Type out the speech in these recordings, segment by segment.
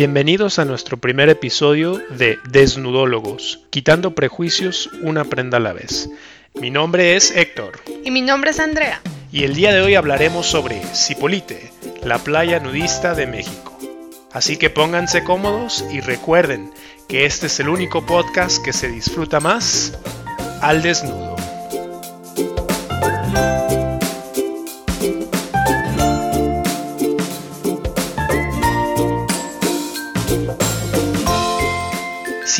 Bienvenidos a nuestro primer episodio de Desnudólogos, quitando prejuicios una prenda a la vez. Mi nombre es Héctor. Y mi nombre es Andrea. Y el día de hoy hablaremos sobre Cipolite, la playa nudista de México. Así que pónganse cómodos y recuerden que este es el único podcast que se disfruta más al desnudo.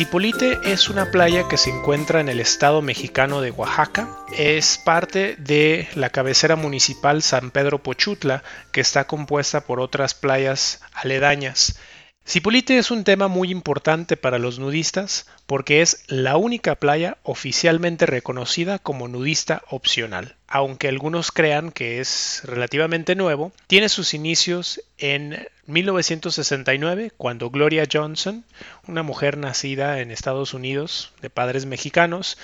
Cipolite es una playa que se encuentra en el estado mexicano de Oaxaca. Es parte de la cabecera municipal San Pedro Pochutla, que está compuesta por otras playas aledañas. Cipolite es un tema muy importante para los nudistas porque es la única playa oficialmente reconocida como nudista opcional. Aunque algunos crean que es relativamente nuevo, tiene sus inicios en 1969 cuando Gloria Johnson, una mujer nacida en Estados Unidos de padres mexicanos,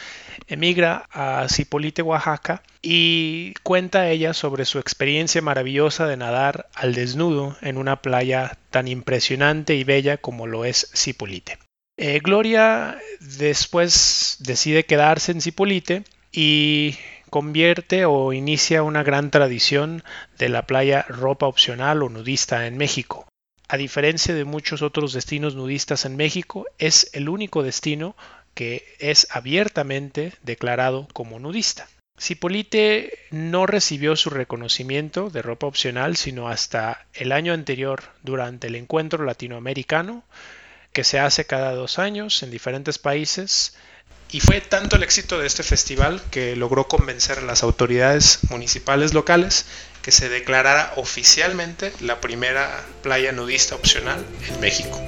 emigra a Cipolite, Oaxaca y cuenta ella sobre su experiencia maravillosa de nadar al desnudo en una playa tan impresionante y bella como lo es Cipolite. Eh, Gloria después decide quedarse en Cipolite y convierte o inicia una gran tradición de la playa ropa opcional o nudista en México. A diferencia de muchos otros destinos nudistas en México, es el único destino que es abiertamente declarado como nudista. Cipolite no recibió su reconocimiento de ropa opcional sino hasta el año anterior durante el encuentro latinoamericano que se hace cada dos años en diferentes países. Y fue tanto el éxito de este festival que logró convencer a las autoridades municipales locales que se declarara oficialmente la primera playa nudista opcional en México.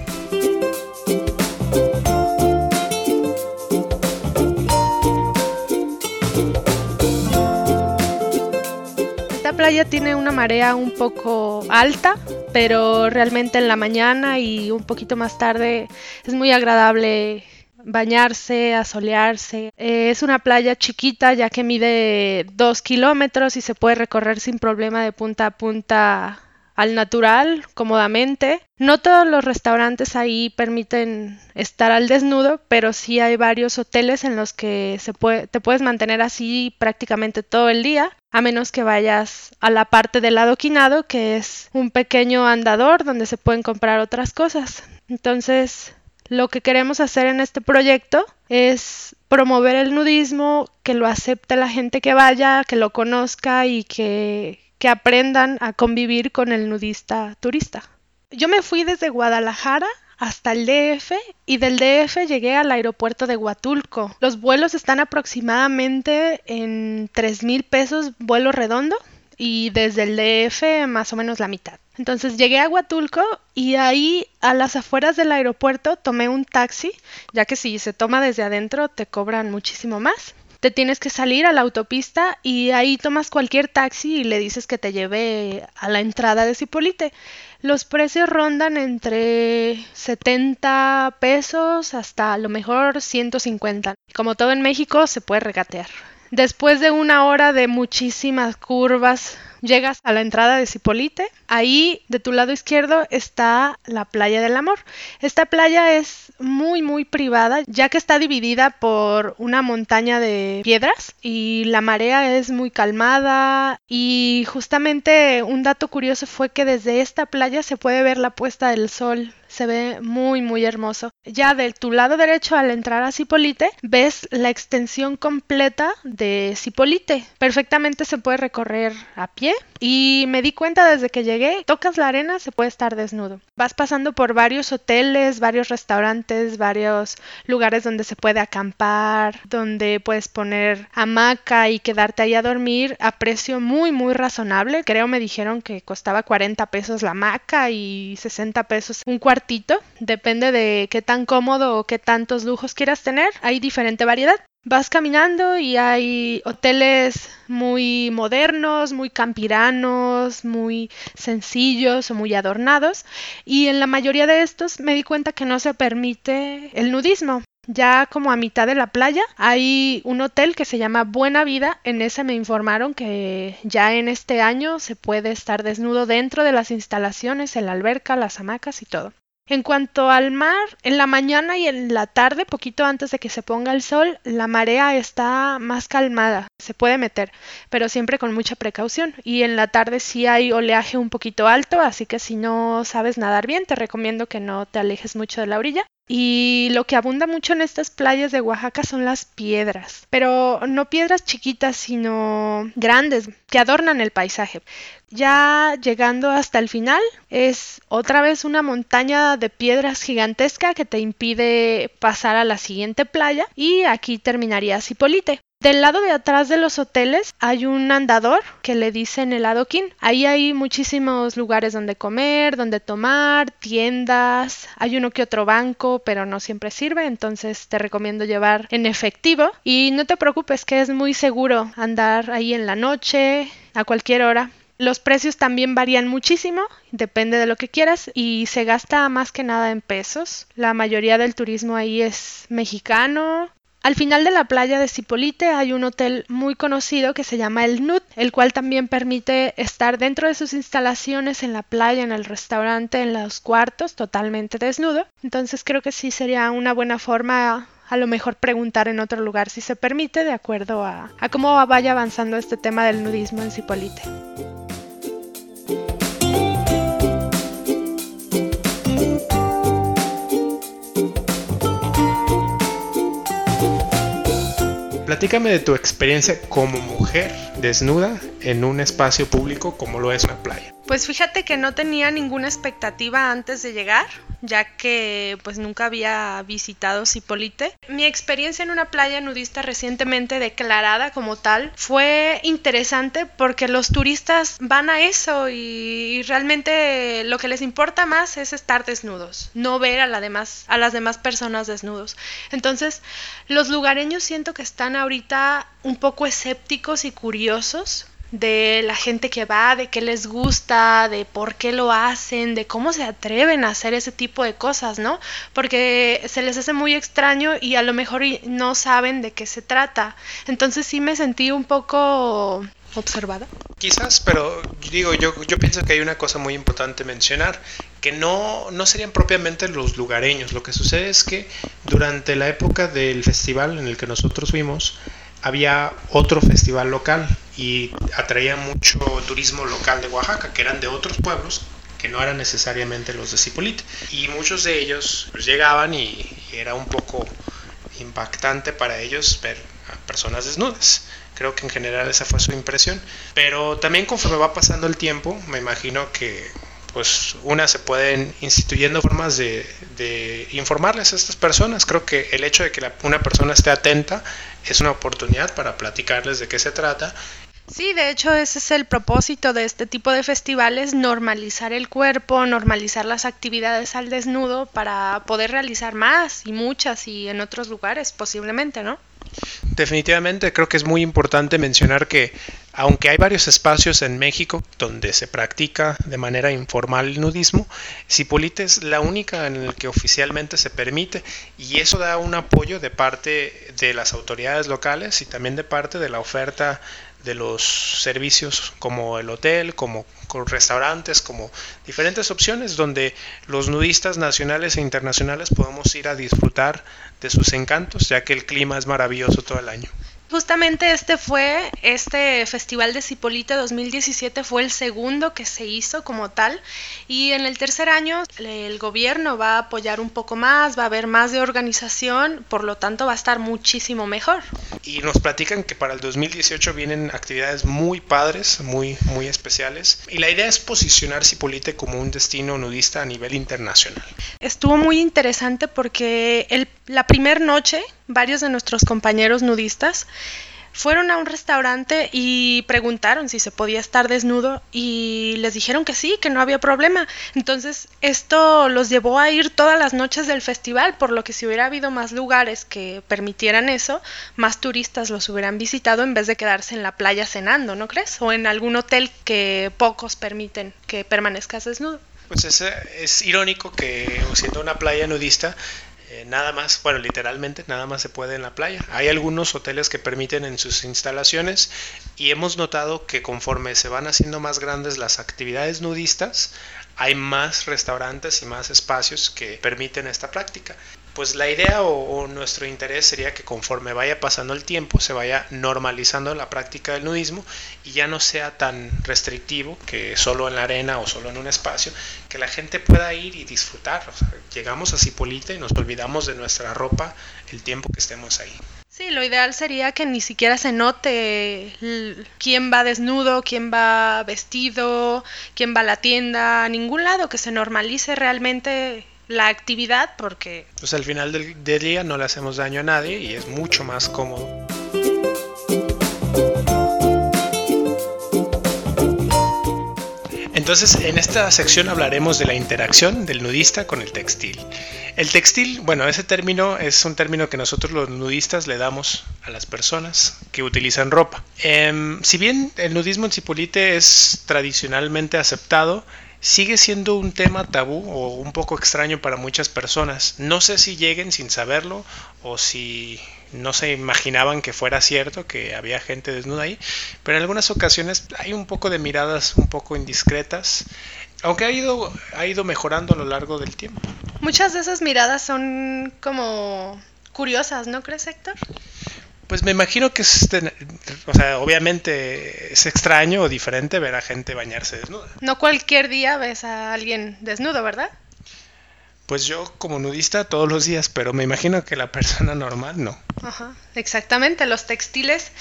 Esta playa tiene una marea un poco alta, pero realmente en la mañana y un poquito más tarde es muy agradable bañarse, asolearse. Eh, es una playa chiquita ya que mide dos kilómetros y se puede recorrer sin problema de punta a punta al natural, cómodamente. No todos los restaurantes ahí permiten estar al desnudo, pero sí hay varios hoteles en los que se puede, te puedes mantener así prácticamente todo el día, a menos que vayas a la parte del adoquinado, que es un pequeño andador donde se pueden comprar otras cosas. Entonces, lo que queremos hacer en este proyecto es promover el nudismo, que lo acepte la gente que vaya, que lo conozca y que que aprendan a convivir con el nudista turista. Yo me fui desde Guadalajara hasta el DF y del DF llegué al aeropuerto de Huatulco. Los vuelos están aproximadamente en 3 mil pesos vuelo redondo y desde el DF más o menos la mitad. Entonces llegué a Huatulco y ahí a las afueras del aeropuerto tomé un taxi, ya que si se toma desde adentro te cobran muchísimo más te tienes que salir a la autopista y ahí tomas cualquier taxi y le dices que te lleve a la entrada de Cipolite. Los precios rondan entre 70 pesos hasta a lo mejor 150. Como todo en México, se puede regatear. Después de una hora de muchísimas curvas, llegas a la entrada de Cipolite. Ahí, de tu lado izquierdo, está la playa del amor. Esta playa es muy, muy privada, ya que está dividida por una montaña de piedras y la marea es muy calmada. Y justamente un dato curioso fue que desde esta playa se puede ver la puesta del sol se ve muy muy hermoso. Ya de tu lado derecho al entrar a Cipolite ves la extensión completa de Cipolite. Perfectamente se puede recorrer a pie y me di cuenta desde que llegué, tocas la arena, se puede estar desnudo. Vas pasando por varios hoteles, varios restaurantes, varios lugares donde se puede acampar, donde puedes poner hamaca y quedarte ahí a dormir a precio muy muy razonable. Creo me dijeron que costaba 40 pesos la hamaca y 60 pesos un cuarto depende de qué tan cómodo o qué tantos lujos quieras tener, hay diferente variedad. Vas caminando y hay hoteles muy modernos, muy campiranos, muy sencillos o muy adornados y en la mayoría de estos me di cuenta que no se permite el nudismo. Ya como a mitad de la playa hay un hotel que se llama Buena Vida. En ese me informaron que ya en este año se puede estar desnudo dentro de las instalaciones, en la alberca, las hamacas y todo. En cuanto al mar, en la mañana y en la tarde, poquito antes de que se ponga el sol, la marea está más calmada, se puede meter, pero siempre con mucha precaución. Y en la tarde sí hay oleaje un poquito alto, así que si no sabes nadar bien, te recomiendo que no te alejes mucho de la orilla. Y lo que abunda mucho en estas playas de Oaxaca son las piedras, pero no piedras chiquitas, sino grandes, que adornan el paisaje. Ya llegando hasta el final, es otra vez una montaña de piedras gigantesca que te impide pasar a la siguiente playa y aquí terminaría Cipolite. Del lado de atrás de los hoteles hay un andador que le dicen el adoquín. Ahí hay muchísimos lugares donde comer, donde tomar, tiendas, hay uno que otro banco, pero no siempre sirve, entonces te recomiendo llevar en efectivo y no te preocupes que es muy seguro andar ahí en la noche, a cualquier hora. Los precios también varían muchísimo, depende de lo que quieras y se gasta más que nada en pesos. La mayoría del turismo ahí es mexicano, al final de la playa de Cipolite hay un hotel muy conocido que se llama el Nut, el cual también permite estar dentro de sus instalaciones en la playa, en el restaurante, en los cuartos, totalmente desnudo. Entonces creo que sí sería una buena forma a lo mejor preguntar en otro lugar si se permite de acuerdo a, a cómo vaya avanzando este tema del nudismo en Cipolite. Platícame de tu experiencia como mujer desnuda en un espacio público como lo es una playa. Pues fíjate que no tenía ninguna expectativa antes de llegar, ya que pues nunca había visitado Cipolite. Mi experiencia en una playa nudista recientemente declarada como tal fue interesante porque los turistas van a eso y realmente lo que les importa más es estar desnudos, no ver a, a las demás personas desnudos. Entonces, los lugareños siento que están ahorita un poco escépticos y curiosos de la gente que va, de qué les gusta, de por qué lo hacen, de cómo se atreven a hacer ese tipo de cosas, ¿no? Porque se les hace muy extraño y a lo mejor no saben de qué se trata. Entonces sí me sentí un poco observada. Quizás, pero digo, yo, yo pienso que hay una cosa muy importante mencionar, que no, no serían propiamente los lugareños. Lo que sucede es que durante la época del festival en el que nosotros fuimos, había otro festival local y atraía mucho turismo local de Oaxaca, que eran de otros pueblos que no eran necesariamente los de Cipolite. Y muchos de ellos pues, llegaban y, era un poco impactante para ellos ver a personas desnudas. Creo que en general esa fue su impresión. Pero también conforme va pasando el tiempo, me imagino que pues una se pueden instituyendo formas de, de, informarles a estas personas. Creo que el hecho de que una persona esté atenta es una oportunidad para platicarles de qué se trata. Sí, de hecho ese es el propósito de este tipo de festivales, normalizar el cuerpo, normalizar las actividades al desnudo para poder realizar más y muchas y en otros lugares posiblemente, ¿no? Definitivamente creo que es muy importante mencionar que aunque hay varios espacios en México donde se practica de manera informal el nudismo, Cipolite es la única en la que oficialmente se permite y eso da un apoyo de parte de las autoridades locales y también de parte de la oferta de los servicios como el hotel, como restaurantes, como diferentes opciones donde los nudistas nacionales e internacionales podemos ir a disfrutar de sus encantos, ya que el clima es maravilloso todo el año. Justamente este fue, este Festival de Cipolite 2017 fue el segundo que se hizo como tal y en el tercer año el gobierno va a apoyar un poco más, va a haber más de organización, por lo tanto va a estar muchísimo mejor. Y nos platican que para el 2018 vienen actividades muy padres, muy, muy especiales y la idea es posicionar Cipolite como un destino nudista a nivel internacional. Estuvo muy interesante porque el, la primera noche varios de nuestros compañeros nudistas fueron a un restaurante y preguntaron si se podía estar desnudo y les dijeron que sí, que no había problema. Entonces esto los llevó a ir todas las noches del festival, por lo que si hubiera habido más lugares que permitieran eso, más turistas los hubieran visitado en vez de quedarse en la playa cenando, ¿no crees? O en algún hotel que pocos permiten que permanezcas desnudo. Pues es, es irónico que siendo una playa nudista eh, nada más, bueno, literalmente nada más se puede en la playa. Hay algunos hoteles que permiten en sus instalaciones y hemos notado que conforme se van haciendo más grandes las actividades nudistas, hay más restaurantes y más espacios que permiten esta práctica pues la idea o, nuestro interés sería que conforme vaya pasando el tiempo se vaya normalizando la práctica del nudismo y ya no sea tan restrictivo que solo en la arena o solo en un espacio, que la gente pueda ir y disfrutar. llegamos a Cipolite y nos olvidamos de nuestra ropa el tiempo que estemos ahí. Sí, lo ideal sería que ni siquiera se note quién va desnudo, quién va vestido, quién va a la tienda, a ningún lado, que se normalice realmente la actividad porque... Pues al final del, día no le hacemos daño a nadie y es mucho más cómodo. Entonces, en esta sección hablaremos de la interacción del nudista con el textil. El textil, bueno, ese término es un término que nosotros los nudistas le damos a las personas que utilizan ropa. Em, si bien el nudismo en Cipolite es tradicionalmente aceptado, sigue siendo un tema tabú o un poco extraño para muchas personas. No sé si lleguen sin saberlo o si no se imaginaban que fuera cierto que había gente desnuda ahí, pero en algunas ocasiones hay un poco de miradas un poco indiscretas, aunque ha ido, ha ido mejorando a lo largo del tiempo. Muchas de esas miradas son como curiosas, ¿no crees, Héctor? Pues me imagino que es, o sea, obviamente es extraño o diferente ver a gente bañarse desnuda. No cualquier día ves a alguien desnudo, ¿verdad? Pues yo como nudista todos los días, pero me imagino que la persona normal no. Ajá, exactamente. Los textiles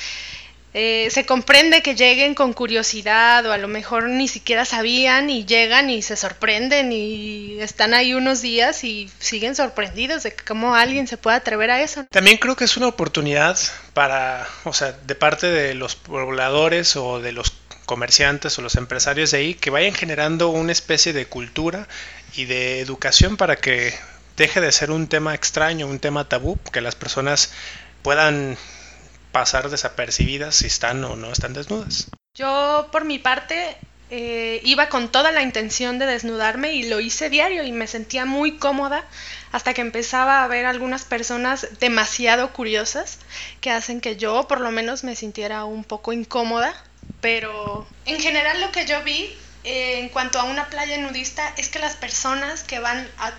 eh, se comprende que lleguen con curiosidad o a lo mejor ni siquiera sabían y llegan y se sorprenden y están ahí unos días y siguen sorprendidos de cómo alguien se puede atrever a eso. También creo que es una oportunidad para, o sea, de parte de los pobladores o de los comerciantes o los empresarios de ahí que vayan generando una especie de cultura y de educación para que deje de ser un tema extraño, un tema tabú, que las personas puedan pasar desapercibidas si están o no están desnudas. Yo por mi parte eh, iba con toda la intención de desnudarme y lo hice diario y me sentía muy cómoda hasta que empezaba a ver algunas personas demasiado curiosas que hacen que yo por lo menos me sintiera un poco incómoda. Pero en general lo que yo vi eh, en cuanto a una playa nudista es que las personas que van a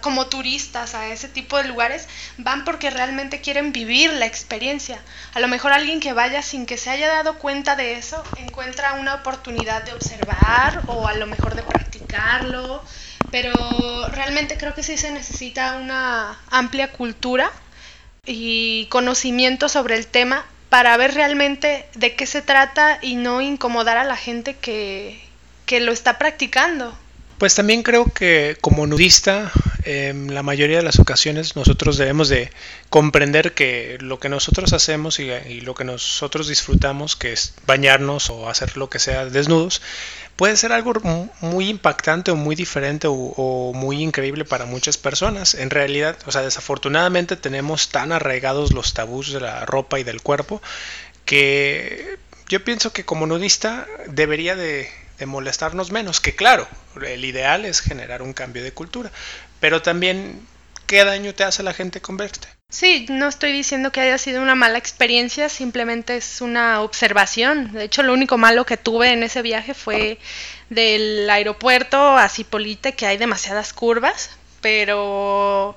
como turistas a ese tipo de lugares van porque realmente quieren vivir la experiencia. A lo mejor alguien que vaya sin que se haya dado cuenta de eso encuentra una oportunidad de observar o a lo mejor de practicarlo, pero realmente creo que sí se necesita una amplia cultura y conocimiento sobre el tema para ver realmente de qué se trata y no incomodar a la gente que, que lo está practicando. Pues también creo que como nudista, en la mayoría de las ocasiones nosotros debemos de comprender que lo que nosotros hacemos y, lo que nosotros disfrutamos, que es bañarnos o hacer lo que sea desnudos, puede ser algo muy impactante o muy diferente o, o, muy increíble para muchas personas. En realidad, o sea, desafortunadamente tenemos tan arraigados los tabús de la ropa y del cuerpo que yo pienso que como nudista debería de de molestarnos menos, que claro, el ideal es generar un cambio de cultura, pero también qué daño te hace la gente con verte. Sí, no estoy diciendo que haya sido una mala experiencia, simplemente es una observación. De hecho, lo único malo que tuve en ese viaje fue del aeropuerto a Cipolite, que hay demasiadas curvas, pero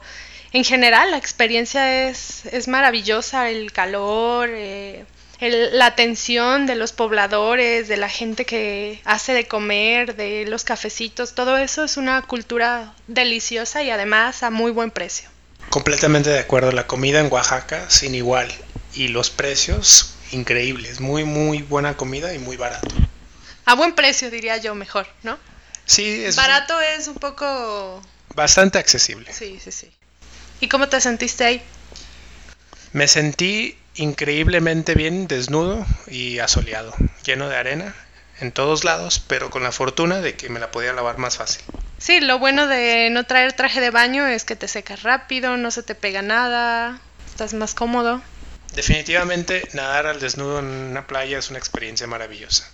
en general la experiencia es, es maravillosa, el calor, eh, la atención de los pobladores, de la gente que hace de comer, de los cafecitos, todo eso es una cultura deliciosa y además a muy buen precio. Completamente de acuerdo, la comida en Oaxaca sin igual y los precios increíbles, muy muy buena comida y muy barato. A buen precio diría yo mejor, ¿no? Sí, es barato es un poco bastante accesible. Sí, sí, sí. ¿Y cómo te sentiste ahí? Me sentí increíblemente bien desnudo y asoleado, lleno de arena en todos lados, pero con la fortuna de que me la podía lavar más fácil. Sí, lo bueno de no traer traje de baño es que te secas rápido, no se te pega nada, estás más cómodo. Definitivamente nadar al desnudo en una playa es una experiencia maravillosa.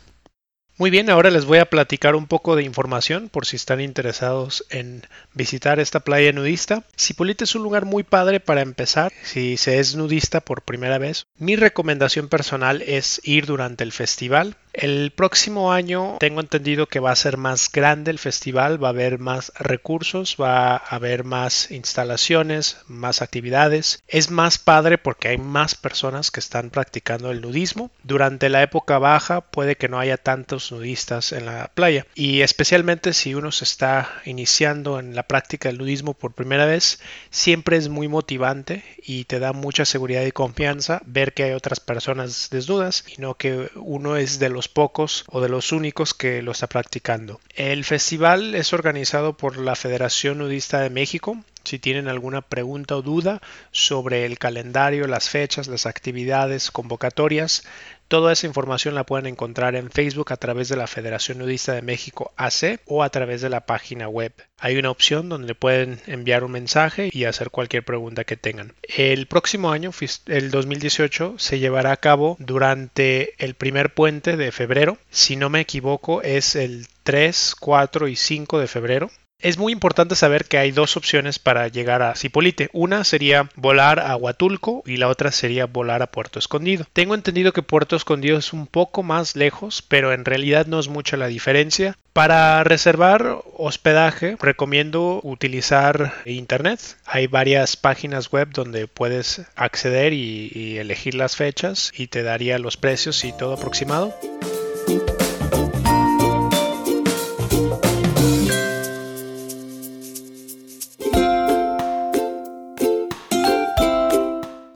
Muy bien, ahora les voy a platicar un poco de información por si están interesados en visitar esta playa nudista. Cipolite es un lugar muy padre para empezar si se es nudista por primera vez. Mi recomendación personal es ir durante el festival. El próximo año tengo entendido que va a ser más grande el festival, va a haber más recursos, va a haber más instalaciones, más actividades. Es más padre porque hay más personas que están practicando el nudismo. Durante la época baja puede que no haya tantos nudistas en la playa y especialmente si uno se está iniciando en la práctica del nudismo por primera vez, siempre es muy motivante y te da mucha seguridad y confianza ver que hay otras personas desnudas y no que uno es de los pocos o de los únicos que lo está practicando. El festival es organizado por la Federación Nudista de México. Si tienen alguna pregunta o duda sobre el calendario, las fechas, las actividades, convocatorias, Toda esa información la pueden encontrar en Facebook a través de la Federación Nudista de México AC o a través de la página web. Hay una opción donde pueden enviar un mensaje y hacer cualquier pregunta que tengan. El próximo año, el 2018, se llevará a cabo durante el primer puente de febrero. Si no me equivoco, es el 3, 4 y 5 de febrero. Es muy importante saber que hay dos opciones para llegar a Cipolite. Una sería volar a Huatulco y la otra sería volar a Puerto Escondido. Tengo entendido que Puerto Escondido es un poco más lejos, pero en realidad no es mucha la diferencia. Para reservar hospedaje recomiendo utilizar internet. Hay varias páginas web donde puedes acceder y, y elegir las fechas y te daría los precios y todo aproximado.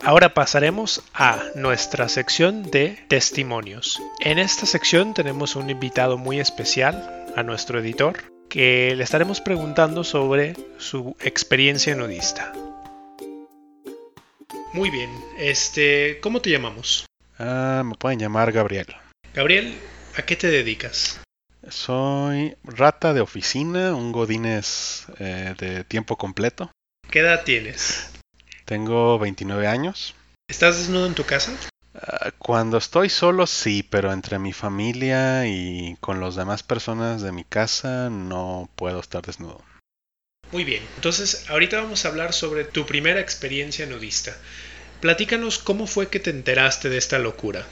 Ahora pasaremos a nuestra sección de testimonios. En esta sección tenemos un invitado muy especial, a nuestro editor, que le estaremos preguntando sobre su experiencia nudista. Muy bien, este, ¿cómo te llamamos? Ah, me pueden llamar Gabriel. Gabriel, ¿a qué te dedicas? Soy rata de oficina, un godines eh, de tiempo completo. ¿Qué edad tienes? Tengo 29 años. ¿Estás desnudo en tu casa? Ah, cuando estoy solo sí, pero entre mi familia y con las demás personas de mi casa no puedo estar desnudo. Muy bien, entonces ahorita vamos a hablar sobre tu primera experiencia nudista. Platícanos cómo fue que te enteraste de esta locura.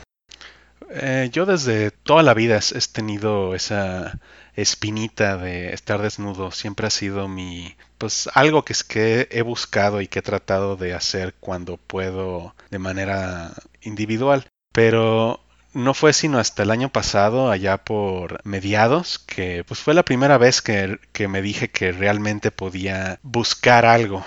Eh, yo desde toda la vida he tenido esa espinita de estar desnudo. Siempre ha sido mi, pues algo que es que he buscado y que he tratado de hacer cuando puedo de manera individual. Pero no fue sino hasta el año pasado, allá por mediados, que pues fue la primera vez que, que me dije que realmente podía buscar algo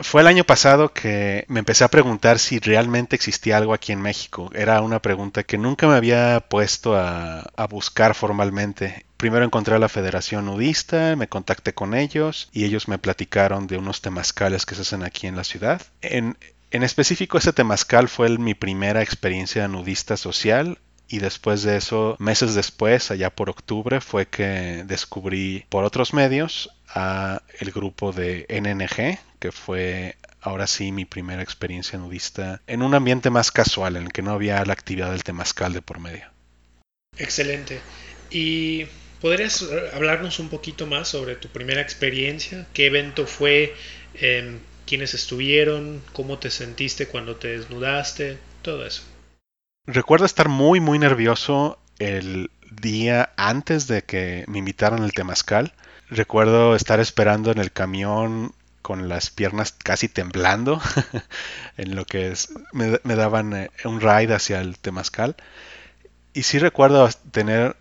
fue el año pasado que me empecé a preguntar si realmente existía algo aquí en México. Era una pregunta que nunca me había puesto a, buscar formalmente. Primero encontré a la Federación Nudista, me contacté con ellos y ellos me platicaron de unos temazcales que se hacen aquí en la ciudad. En, específico, ese temazcal fue mi primera experiencia nudista social y después de eso, meses después, allá por octubre, fue que descubrí por otros medios a el grupo de NNG, que fue ahora sí mi primera experiencia nudista en un ambiente más casual, en el que no había la actividad del temazcal de por medio. Excelente. ¿Y podrías hablarnos un poquito más sobre tu primera experiencia? ¿Qué evento fue? Eh, ¿Quiénes estuvieron? ¿Cómo te sentiste cuando te desnudaste? Todo eso. Recuerdo estar muy, muy nervioso el día antes de que me invitaran al temazcal. Recuerdo estar esperando en el camión con las piernas casi temblando en lo que me, daban eh, un ride hacia el temazcal. Y sí recuerdo tener,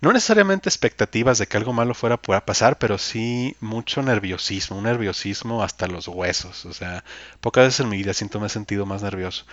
no necesariamente expectativas de que algo malo fuera a pasar, pero sí mucho nerviosismo, un nerviosismo hasta los huesos. O sea, pocas veces en mi vida siento me he sentido más nervioso.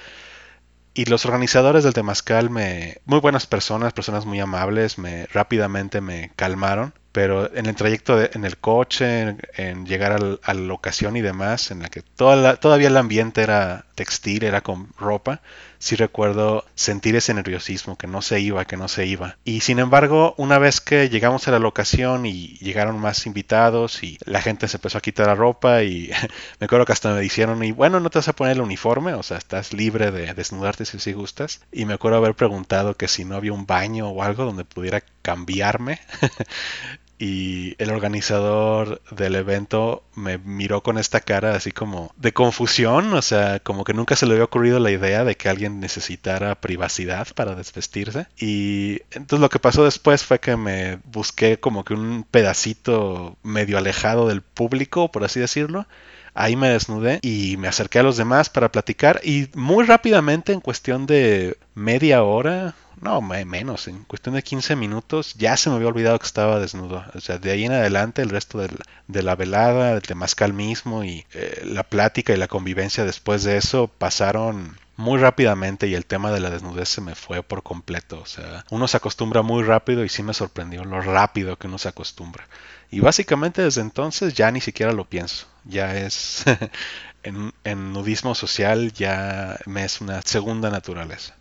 Y los organizadores del Temazcal, me, muy buenas personas, personas muy amables, me rápidamente me calmaron pero en el trayecto en el coche, en, llegar a la ocasión y demás, en la que todavía el ambiente era textil, era con ropa, sí recuerdo sentir ese nerviosismo, que no se iba, que no se iba. Y sin embargo, una vez que llegamos a la locación y llegaron más invitados y la gente se empezó a quitar la ropa y me acuerdo que hasta me dijeron, y bueno, no te vas a poner el uniforme, o sea, estás libre de desnudarte si, si gustas. Y me acuerdo haber preguntado que si no había un baño o algo donde pudiera cambiarme. y el organizador del evento me miró con esta cara así como de confusión, o sea, como que nunca se le había ocurrido la idea de que alguien necesitara privacidad para desvestirse. Y entonces lo que pasó después fue que me busqué como que un pedacito medio alejado del público, por así decirlo, Ahí me desnudé y me acerqué a los demás para platicar y muy rápidamente, en cuestión de media hora, no, menos, en cuestión de 15 minutos ya se me había olvidado que estaba desnudo. O sea, de ahí en adelante el resto de la velada, el temazcal mismo y eh, la plática y la convivencia después de eso pasaron muy rápidamente y el tema de la desnudez se me fue por completo. O sea, uno se acostumbra muy rápido y sí me sorprendió lo rápido que uno se acostumbra. Y básicamente desde entonces ya ni siquiera lo pienso. Ya es en, nudismo social ya me es una segunda naturaleza.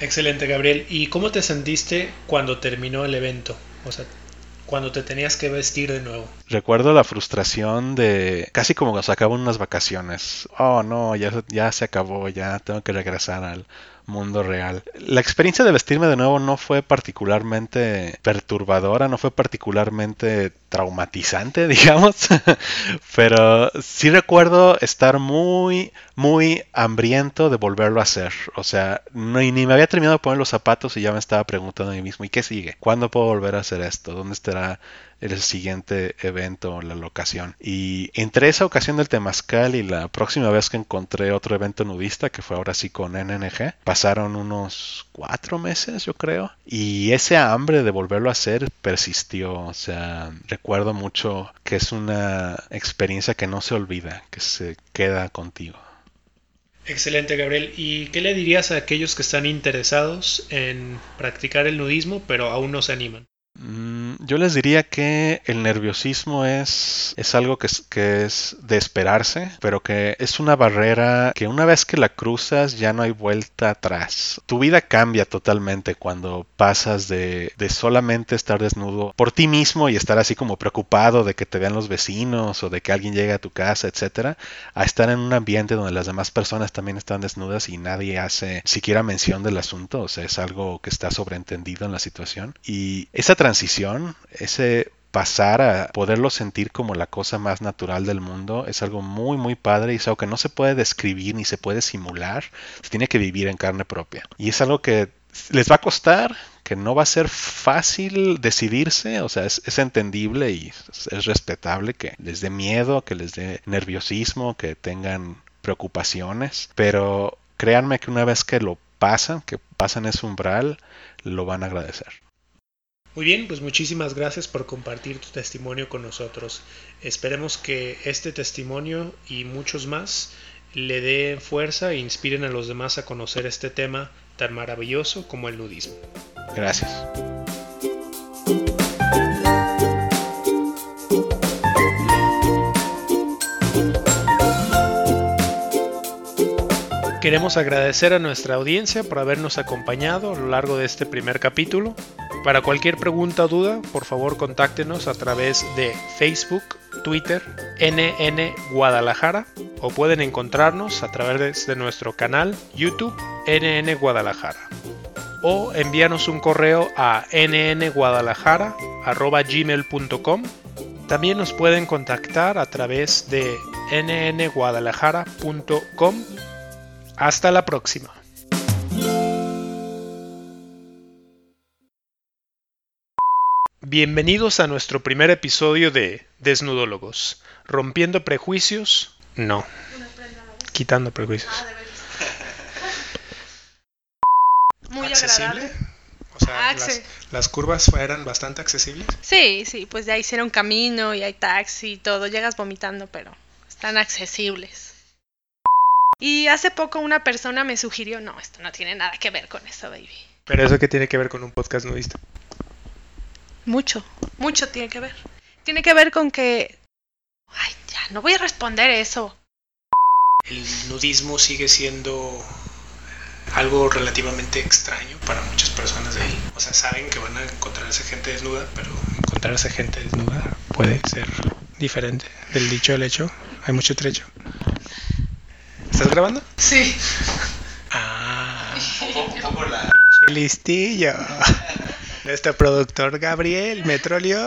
Excelente, Gabriel. ¿Y cómo te sentiste cuando terminó el evento? O sea, cuando te tenías que vestir de nuevo. Recuerdo la frustración de casi como cuando se acaban unas vacaciones. Oh, no, ya, ya se acabó, ya tengo que regresar al, mundo real. La experiencia de vestirme de nuevo no fue particularmente perturbadora, no fue particularmente traumatizante, digamos, pero sí recuerdo estar muy, muy hambriento de volverlo a hacer. O sea, ni me había terminado de poner los zapatos y ya me estaba preguntando a mí mismo, ¿y qué sigue? ¿Cuándo puedo volver a hacer esto? ¿Dónde estará el siguiente evento, la locación. Y entre esa ocasión del Temazcal y la próxima vez que encontré otro evento nudista, que fue ahora sí con NNG, pasaron unos cuatro meses, yo creo. Y ese hambre de volverlo a hacer persistió. O sea, recuerdo mucho que es una experiencia que no se olvida, que se queda contigo. Excelente, Gabriel. ¿Y qué le dirías a aquellos que están interesados en practicar el nudismo, pero aún no se animan? Yo les diría que el nerviosismo es, es algo que es, que es de esperarse, pero que es una barrera que una vez que la cruzas ya no hay vuelta atrás. Tu vida cambia totalmente cuando pasas de, de solamente estar desnudo por ti mismo y estar así como preocupado de que te vean los vecinos o de que alguien llegue a tu casa, etcétera, a estar en un ambiente donde las demás personas también están desnudas y nadie hace siquiera mención del asunto, o sea, es algo que está sobreentendido en la situación. Y esa transición, ese pasar a poderlo sentir como la cosa más natural del mundo es algo muy muy padre y es algo que no se puede describir ni se puede simular, se tiene que vivir en carne propia. Y es algo que les va a costar, que no va a ser fácil decidirse, o sea, es, es entendible y es respetable que les dé miedo, que les dé nerviosismo, que tengan preocupaciones, pero créanme que una vez que lo pasan, que pasan ese umbral, lo van a agradecer. Muy bien, pues muchísimas gracias por compartir tu testimonio con nosotros. Esperemos que este testimonio y muchos más le den fuerza e inspiren a los demás a conocer este tema tan maravilloso como el nudismo. Gracias. Queremos agradecer a nuestra audiencia por habernos acompañado a lo largo de este primer capítulo. Para cualquier pregunta o duda, por favor contáctenos a través de Facebook, Twitter, NN Guadalajara o pueden encontrarnos a través de nuestro canal YouTube NN Guadalajara o envíanos un correo a nnguadalajara.gmail.com También nos pueden contactar a través de nnguadalajara.com. Hasta la próxima. Bienvenidos a nuestro primer episodio de Desnudólogos. Rompiendo prejuicios. No. Quitando prejuicios. Muy ¿Accesible? agradable. O sea, Ah, las, las curvas eran bastante accesibles. Sí, sí, pues ya hicieron camino y hay taxi y todo. Llegas vomitando, pero están accesibles. Y hace poco una persona me sugirió, no, esto no tiene nada que ver con eso, baby. Pero eso que tiene que ver con un podcast nudista. Mucho, mucho tiene que ver. Tiene que ver con que... Ay, ya, no voy a responder eso. El nudismo sigue siendo algo relativamente extraño para muchas personas de ahí. O sea, saben que van a encontrarse gente desnuda, pero encontrarse gente desnuda puede ser diferente del dicho al hecho. Hay mucho trecho. ¿Estás grabando? Sí. Ah, listillo. Este productor Gabriel Metrolio.